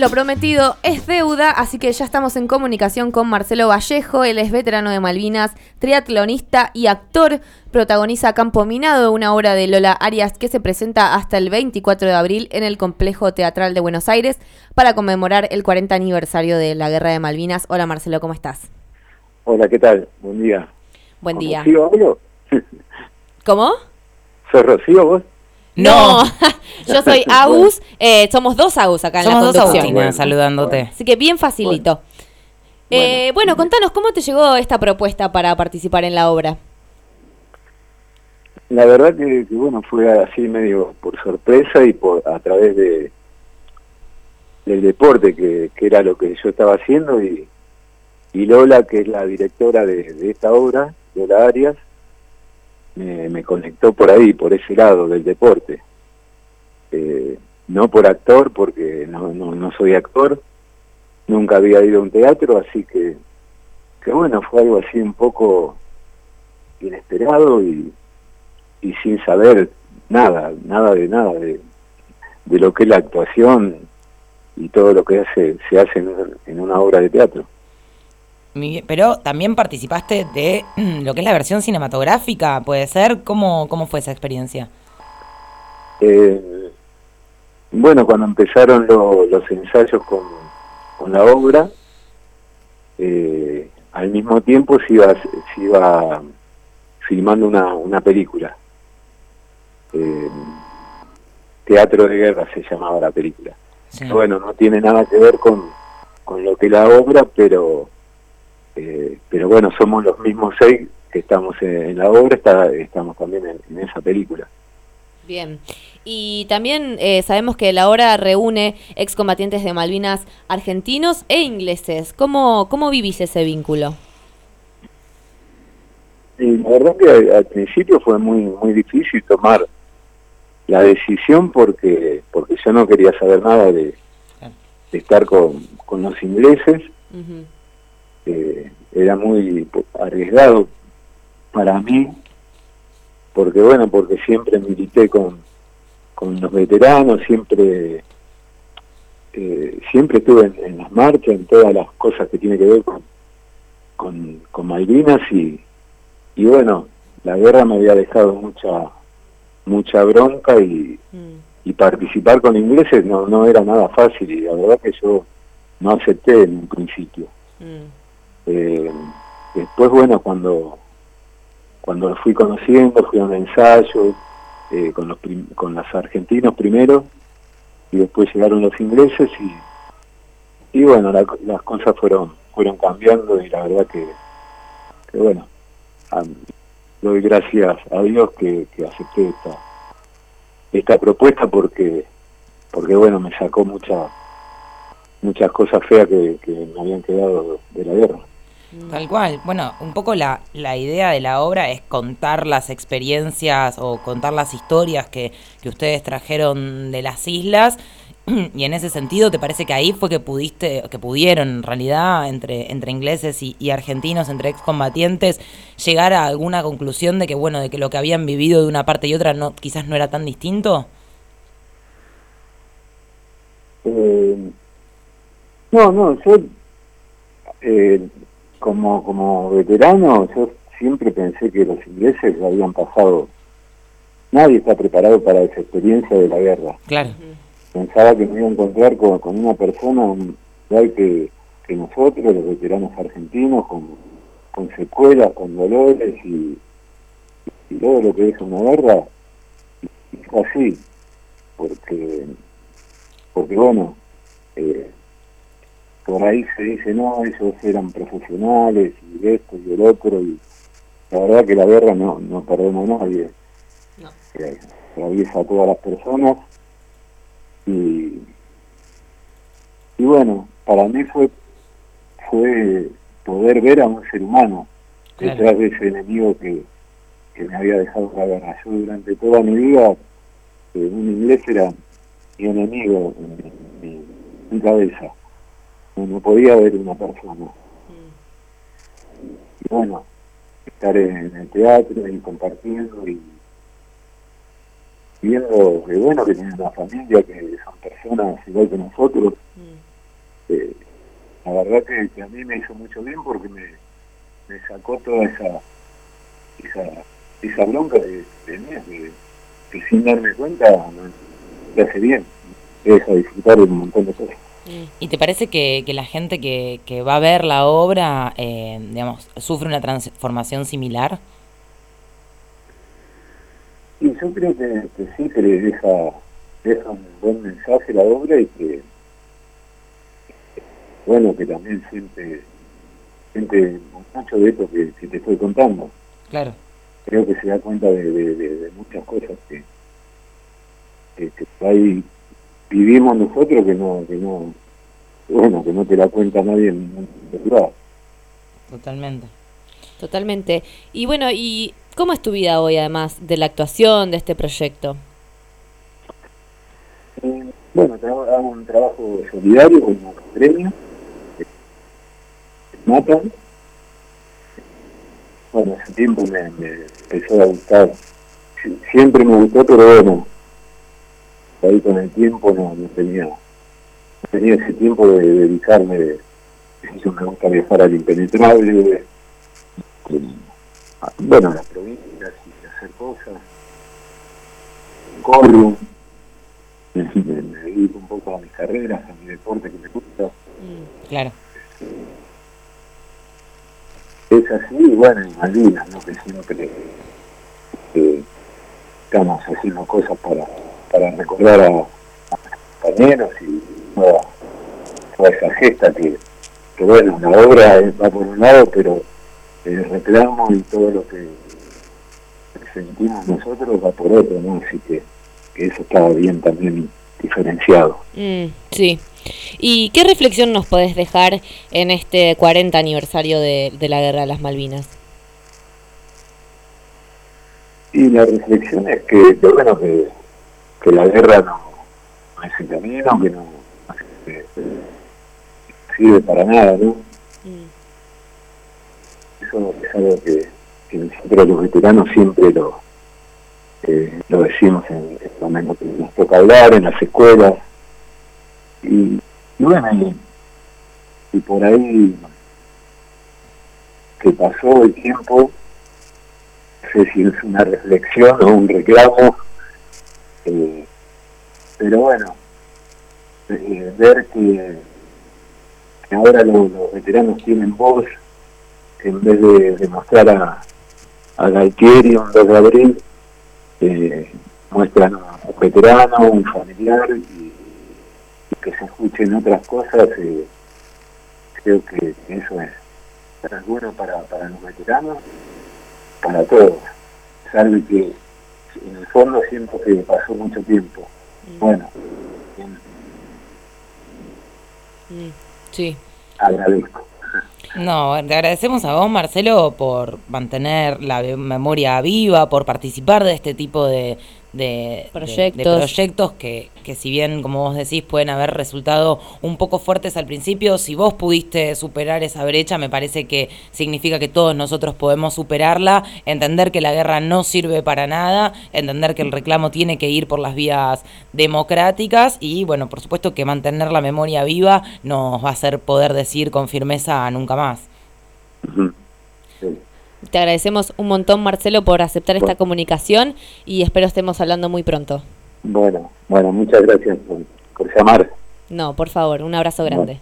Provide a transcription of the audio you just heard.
Lo prometido es deuda, así que ya estamos en comunicación con Marcelo Vallejo. Él es veterano de Malvinas, triatlonista y actor. Protagoniza Campo Minado, una obra de Lola Arias que se presenta hasta el 24 de abril en el Complejo Teatral de Buenos Aires para conmemorar el 40 aniversario de la Guerra de Malvinas. Hola Marcelo, ¿cómo estás? Hola, ¿qué tal? Buen día. Buen día. ¿Cómo? ¿Sos Rocío vos? No, yo soy Agus, eh, somos dos Agus acá en Somos la dos conducción. Agustinas Bueno, saludándote. Así que bien facilito. Eh, bueno, contanos, ¿cómo te llegó esta propuesta para participar en la obra? La verdad que, que, bueno, fue así medio por sorpresa y por a través de del deporte, que, que era lo que yo estaba haciendo, y, y Lola, que es la directora de, de esta obra, Lola Arias, me, conectó por ahí, por ese lado del deporte. Eh, no por actor, porque no, soy actor, nunca había ido a un teatro, así que, que bueno, fue algo así un poco inesperado y, sin saber nada, nada de nada de, de lo que es la actuación y todo lo que hace, se hace en una obra de teatro. Pero también participaste de lo que es la versión cinematográfica, ¿puede ser? ¿Cómo, cómo fue esa experiencia? Eh, bueno, cuando empezaron lo- los ensayos con, con la obra, eh, al mismo tiempo se iba, se iba filmando una, una película. Eh, Teatro de Guerra se llamaba la película. Sí. Bueno, no tiene nada que ver con, con lo que la obra, pero eh, pero bueno, somos los mismos seis que estamos en, en la obra, está, estamos también en, en esa película. Bien. Y también eh, sabemos que la obra reúne excombatientes de Malvinas argentinos e ingleses. ¿Cómo, cómo vivís ese vínculo? Y la verdad que al, principio fue muy muy difícil tomar la decisión porque porque yo no quería saber nada de, de estar con, con los ingleses, Ujú. Eh, era muy arriesgado para mí, porque bueno, porque siempre milité con, con los veteranos, siempre eh, siempre estuve en, en las marchas, en todas las cosas que tiene que ver con, con, con Malvinas y, y bueno, la guerra me había dejado mucha mucha bronca y, Mm. y participar con ingleses no, no era nada fácil y la verdad que yo no acepté en un principio. Mm. Eh, después, bueno, cuando cuando lo fui conociendo, fui a un ensayo eh, con los con los argentinos primero y después llegaron los ingleses y y bueno, la- las cosas fueron fueron cambiando y la verdad que, que bueno, doy gracias a Dios que, que acepté esta esta propuesta porque porque bueno me sacó mucha muchas cosas feas que, que me habían quedado de la guerra. Tal cual. Bueno, un poco la, la idea de la obra es contar las experiencias o contar las historias que, que ustedes trajeron de las islas. Y en ese sentido, ¿te parece que ahí fue que pudiste, que pudieron en realidad, entre, entre ingleses y, argentinos, entre excombatientes, llegar a alguna conclusión de que, bueno, de que lo que habían vivido de una parte y otra no, quizás no era tan distinto? Eh, no, no, yo eh, como, como veterano, yo siempre pensé que los ingleses lo habían pasado, nadie está preparado para esa experiencia de la guerra. Claro. Pensaba que me iba a encontrar con, con una persona igual que, que nosotros, los veteranos argentinos, con, con secuelas, con dolores y, y todo lo que es una guerra, y fue así, porque, porque bueno, eh, por ahí se dice, no, ellos eran profesionales y esto y el otro, y la verdad que la guerra no, no perdona a nadie, No. Eh, atraviesa a todas las personas, y, y bueno, para mí fue, fue poder ver a un ser humano Claro. detrás de ese enemigo que, que me había dejado la guerra. Yo durante toda mi vida, eh, un inglés era mi enemigo en mi, mi- mi cabeza. No, podía ver una persona. Y bueno, estar en el teatro y compartiendo y viendo que bueno que tienen una familia, que son personas igual que nosotros, eh, la verdad que, a mí me hizo mucho bien porque me, me sacó toda esa esa, esa bronca de, de, que sin darme cuenta me hace bien, me deja disfrutar de un montón de cosas. ¿Y te parece que, que la gente que, que, va a ver la obra, eh, digamos, sufre una transformación similar? Sí, yo creo que, sí, que le deja, deja un buen mensaje la obra y que, bueno, que también siente, siente mucho de esto que, te estoy contando. Claro. Creo que se da cuenta de, de, muchas cosas que, que, que ahí vivimos nosotros que no, que no, bueno, que no te la cuenta nadie en ningún Totalmente. Totalmente. Y bueno, ¿y cómo es tu vida hoy además de la actuación, de este proyecto? Eh, bueno, hago un trabajo solidario con un gremio, matan. Bueno, ese tiempo me, me empezó a gustar. Siempre me gustó, pero bueno, ahí con el tiempo no, no tenía tenía ese tiempo de, dedicarme yo me gusta viajar al impenetrable bueno a las provincias y hacer cosas. Corro me, me, dedico un poco a mis carreras a mi deporte que me gusta. Mm, claro. Es así bueno en Malvinas no que siempre que estamos haciendo cosas para para recordar a, a compañeros y toda, esa gesta que, que, bueno, la obra va por un lado, pero el reclamo y todo lo que sentimos nosotros va por otro, ¿no? Así que, eso estaba bien también diferenciado. Mm, sí. ¿Y qué reflexión nos podés dejar en este 40 aniversario de, de la Guerra de las Malvinas? Y la reflexión es que, bueno, que que la guerra no, es el camino, que no, sirve para nada, ¿no? Mm. Eso es algo que, que, nosotros los veteranos siempre lo, eh, lo decimos en, el momento que nos toca hablar, en las escuelas, y, bueno, y, por ahí que pasó el tiempo, no sé si es una reflexión o un reclamo, eh, pero bueno, eh, ver que, ahora los, veteranos tienen voz, en vez de demostrar a, a Galtieri un 2 de abril, eh, muestran a un veterano, un familiar y, que se escuchen otras cosas, creo que eso es, bueno para, para los veteranos, para todos. Salve que en el fondo siento que pasó mucho tiempo. Mm. Bueno, mm, sí. agradezco. No, te agradecemos a vos, Marcelo, por mantener la memoria viva, por participar de este tipo de, de proyectos, proyectos que, que, si bien, como vos decís, pueden haber resultado un poco fuertes al principio, si vos pudiste superar esa brecha, me parece que significa que todos nosotros podemos superarla, entender que la guerra no sirve para nada, entender que el reclamo tiene que ir por las vías democráticas y, bueno, por supuesto que mantener la memoria viva nos va a hacer poder decir con firmeza nunca más. Te agradecemos un montón, Marcelo, por aceptar esta comunicación y espero estemos hablando muy pronto. Bueno, bueno, muchas gracias por, llamar. No, por favor, un abrazo grande.